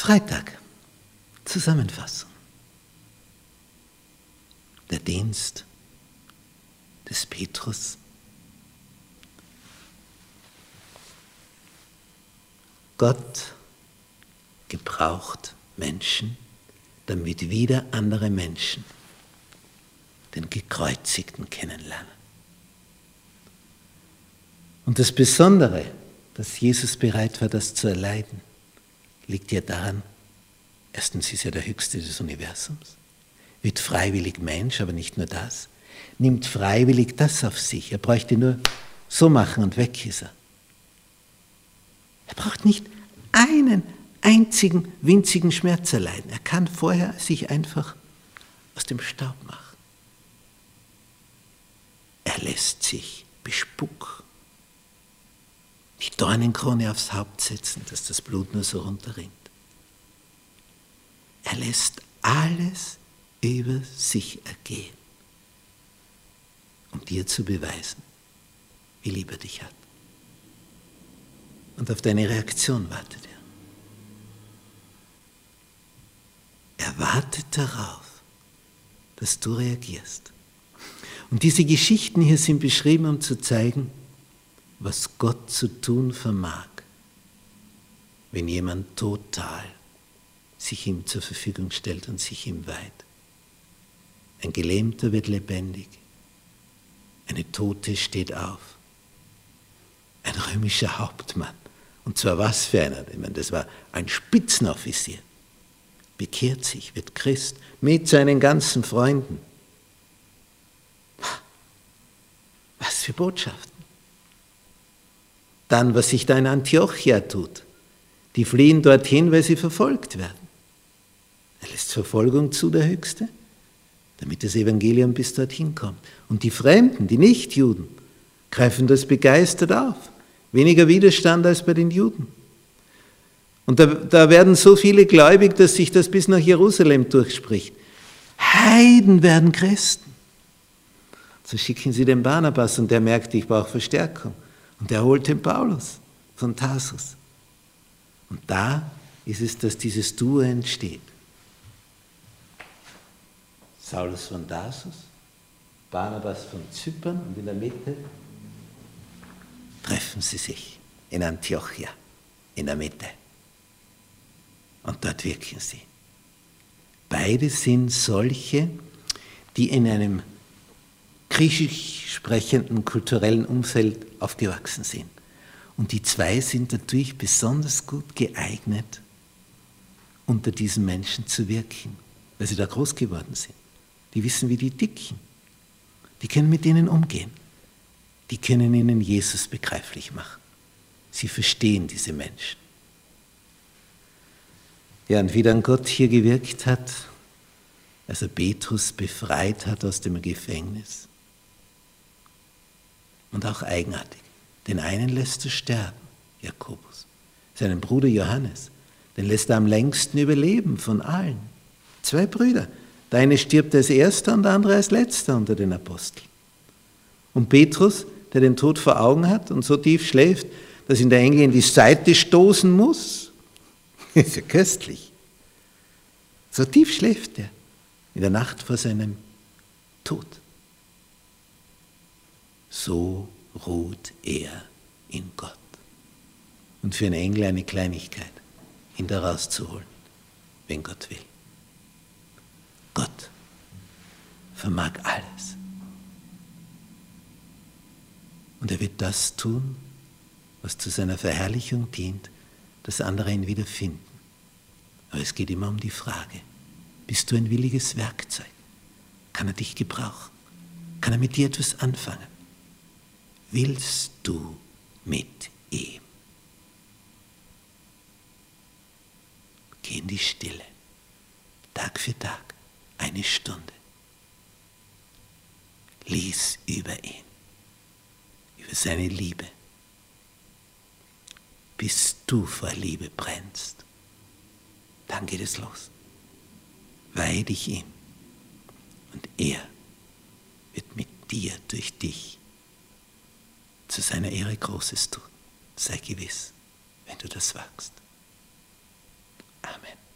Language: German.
Freitag, Zusammenfassung. Der Dienst des Petrus. Gott gebraucht Menschen, damit wieder andere Menschen den Gekreuzigten kennenlernen. Und das Besondere, dass Jesus bereit war, das zu erleiden, liegt ja daran, erstens ist er der Höchste des Universums, wird freiwillig Mensch, aber nicht nur das, nimmt freiwillig das auf sich. Er bräuchte nur so machen und weg ist er. Er braucht nicht einen einzigen winzigen Schmerz erleiden. Er kann vorher sich einfach aus dem Staub machen. Er lässt sich bespucken, die Dornenkrone aufs Haupt setzen, dass das Blut nur so runterrinnt. Er lässt alles über sich ergehen, um dir zu beweisen, wie lieb er dich hat. Und auf deine Reaktion wartet er. Er wartet darauf, dass du reagierst. Und diese Geschichten hier sind beschrieben, um zu zeigen, was Gott zu tun vermag, wenn jemand total sich ihm zur Verfügung stellt und sich ihm weiht. Ein Gelähmter wird lebendig, eine Tote steht auf, ein römischer Hauptmann, und zwar was für einer, ich meine, das war ein Spitzenoffizier, bekehrt sich, wird Christ mit seinen ganzen Freunden. Was für Botschaften. Dann, was sich da in Antiochia tut. Die fliehen dorthin, weil sie verfolgt werden. Er lässt Verfolgung zu, der Höchste, damit das Evangelium bis dorthin kommt. Und die Fremden, die Nichtjuden, greifen das begeistert auf. Weniger Widerstand als bei den Juden. Und da, da werden so viele gläubig, dass sich das bis nach Jerusalem durchspricht. Heiden werden Christen. So schicken sie den Barnabas und der merkt, ich brauche Verstärkung. Und er holt den Paulus von Tarsus. Und da ist es, dass dieses Duo entsteht. Saulus von Tarsus, Barnabas von Zypern und in der Mitte treffen sie sich in Antiochia, in der Mitte. Und dort wirken sie. Beide sind solche, die in einem griechisch sprechenden kulturellen Umfeld aufgewachsen sind. Und die zwei sind natürlich besonders gut geeignet, unter diesen Menschen zu wirken, weil sie da groß geworden sind. Die wissen, wie die ticken. Die können mit denen umgehen. Die können ihnen Jesus begreiflich machen. Sie verstehen diese Menschen. Ja, und wie dann Gott hier gewirkt hat, als er Petrus befreit hat aus dem Gefängnis, und auch eigenartig. Den einen lässt er sterben, Jakobus. Seinen Bruder Johannes, den lässt er am längsten überleben von allen. Zwei Brüder. Der eine stirbt als erster und der andere als letzter unter den Aposteln. Und Petrus, der den Tod vor Augen hat und so tief schläft, dass ihn der Engel in die Seite stoßen muss, ist ja köstlich. So tief schläft er in der Nacht vor seinem Tod so ruht er in Gott. Und für einen Engel eine Kleinigkeit, ihn da rauszuholen, wenn Gott will. Gott vermag alles. Und er wird das tun, was zu seiner Verherrlichung dient, dass andere ihn wieder finden. Aber es geht immer um die Frage, bist du ein williges Werkzeug? Kann er dich gebrauchen? Kann er mit dir etwas anfangen? Willst du mit ihm? Geh in die Stille, Tag für Tag, eine Stunde. Lies über ihn, über seine Liebe, bis du vor Liebe brennst. Dann geht es los. Weih dich ihm und er wird mit dir durch dich zu seiner Ehre Großes tut. Sei gewiss, wenn du das wagst. Amen.